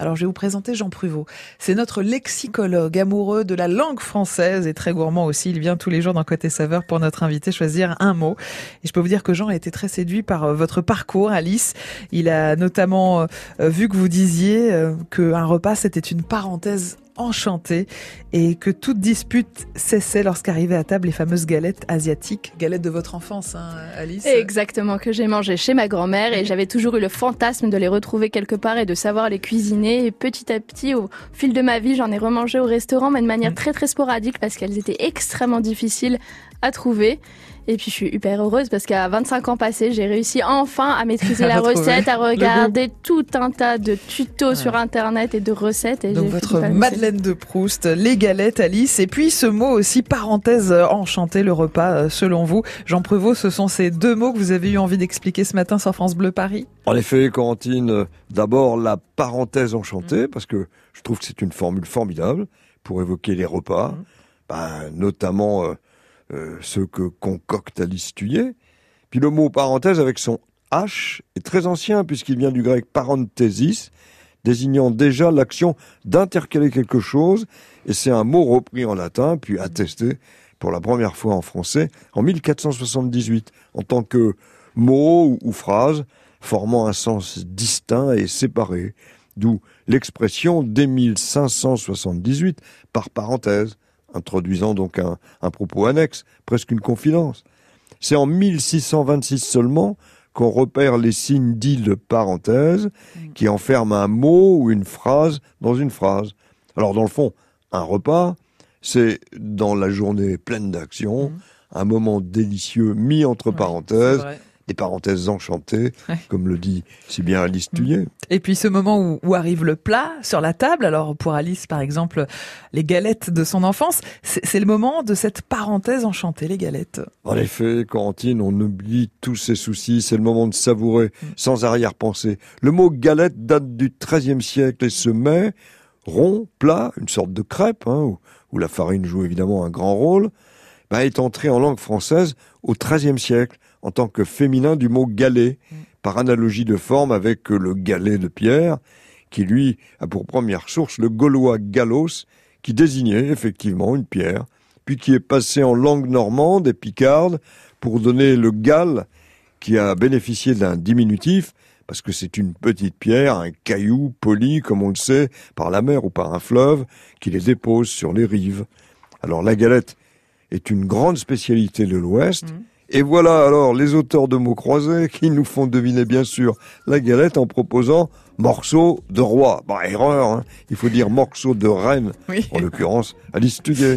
Alors je vais vous présenter Jean Pruvot. C'est notre lexicologue amoureux de la langue française et très gourmand aussi. Il vient tous les jours dans Côté Saveur pour notre invité choisir un mot. Et je peux vous dire que Jean a été très séduit par euh, votre parcours, Alice. Il a notamment euh, vu que vous disiez euh, qu'un repas c'était une parenthèse enchanté et que toute dispute cessait lorsqu'arrivaient à table les fameuses galettes asiatiques, galettes de votre enfance, hein, Alice Exactement, que j'ai mangé chez ma grand-mère et j'avais toujours eu le fantasme de les retrouver quelque part et de savoir les cuisiner. Et petit à petit, au fil de ma vie, j'en ai remangé au restaurant, mais de manière mm. très très sporadique parce qu'elles étaient extrêmement difficiles à trouver. Et puis je suis hyper heureuse parce qu'à 25 ans passés, j'ai réussi enfin à maîtriser la recette, à regarder tout un tas de tutos sur internet et de recettes. Et Donc votre Madeleine de Proust, les galettes Alice, et puis ce mot aussi parenthèse enchantée, le repas euh, selon vous. Jean Prévost, ce sont ces deux mots que vous avez eu envie d'expliquer ce matin sur France Bleu Paris? En effet, Corentine, euh, d'abord la parenthèse enchantée, mm. parce que je trouve que c'est une formule formidable pour évoquer les repas, mm. ben, notamment... Euh, euh, ce que concocte Alice. Puis le mot parenthèse avec son H est très ancien puisqu'il vient du grec parenthesis, désignant déjà l'action d'intercaler quelque chose, et c'est un mot repris en latin, puis attesté pour la première fois en français en 1478, en tant que mot ou phrase formant un sens distinct et séparé, d'où l'expression dès 1578 par parenthèse, introduisant donc un, propos annexe, presque une confidence. C'est en 1626 seulement qu'on repère les signes dits de parenthèse qui enferment un mot ou une phrase dans une phrase. Alors dans le fond, un repas, c'est dans la journée pleine d'action, mmh. un moment délicieux mis entre parenthèses des parenthèses enchantées, comme le dit si bien Alice Tuyet. Et puis ce moment où, arrive le plat sur la table, alors pour Alice par exemple, les galettes de son enfance, c'est le moment de cette parenthèse enchantée, les galettes. En effet, Corentine, on oublie tous ses soucis, c'est le moment de savourer mm. sans arrière-pensée. Le mot galette date du XIIIe siècle et se met rond, plat, une sorte de crêpe, hein, où, la farine joue évidemment un grand rôle, bah, est entré en langue française au XIIIe siècle en tant que féminin du mot galet, mm. par analogie de forme avec le galet de pierre, qui lui a pour première source le gaulois galos, qui désignait effectivement une pierre, puis qui est passé en langue normande et picarde pour donner le gal, qui a bénéficié d'un diminutif, parce que c'est une petite pierre, un caillou poli, comme on le sait, par la mer ou par un fleuve, qui les dépose sur les rives. Alors la galette est une grande spécialité de l'Ouest, mm. Et voilà alors les auteurs de mots croisés qui nous font deviner bien sûr la galette en proposant morceau de roi. Bah erreur, hein. il faut dire morceau de reine, en l'occurrence à l'étudier.